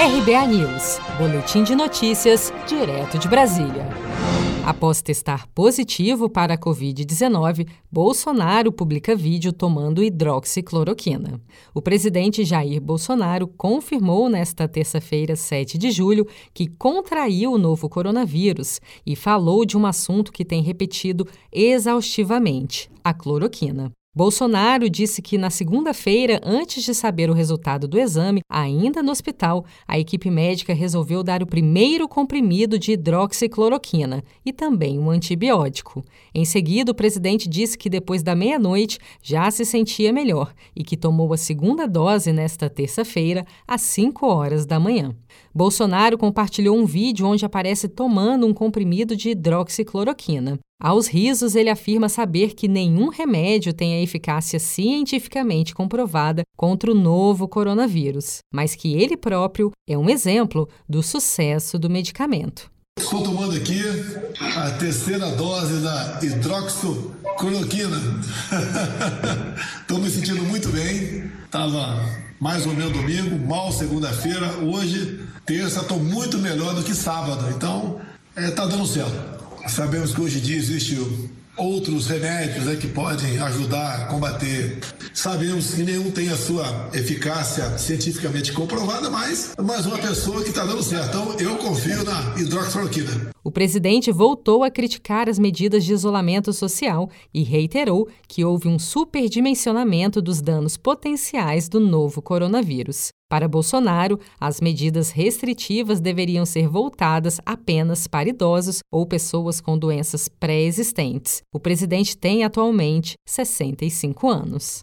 RBA News, Boletim de Notícias, direto de Brasília. Após testar positivo para a Covid-19, Bolsonaro publica vídeo tomando hidroxicloroquina. O presidente Jair Bolsonaro confirmou nesta terça-feira, 7 de julho, que contraiu o novo coronavírus e falou de um assunto que tem repetido exaustivamente: a cloroquina. Bolsonaro disse que na segunda-feira, antes de saber o resultado do exame, ainda no hospital, a equipe médica resolveu dar o primeiro comprimido de hidroxicloroquina e também um antibiótico. Em seguida, o presidente disse que depois da meia-noite já se sentia melhor e que tomou a segunda dose nesta terça-feira, às 5 horas da manhã. Bolsonaro compartilhou um vídeo onde aparece tomando um comprimido de hidroxicloroquina. Aos risos, ele afirma saber que nenhum remédio tem a eficácia cientificamente comprovada contra o novo coronavírus, mas que ele próprio é um exemplo do sucesso do medicamento. Estou tomando aqui a terceira dose da hidroxicloroquina. Estou me sentindo muito bem. Estava mais ou menos domingo, mal segunda-feira. Hoje, terça, estou muito melhor do que sábado. Então, está é, tá dando certo. Sabemos que hoje em dia existem outros remédios né, que podem ajudar a combater. Sabemos que nenhum tem a sua eficácia cientificamente comprovada, mas mais uma pessoa que está dando certo. Então, eu confio na hidroxicloroquina. O presidente voltou a criticar as medidas de isolamento social e reiterou que houve um superdimensionamento dos danos potenciais do novo coronavírus. Para Bolsonaro, as medidas restritivas deveriam ser voltadas apenas para idosos ou pessoas com doenças pré-existentes. O presidente tem atualmente 65 anos.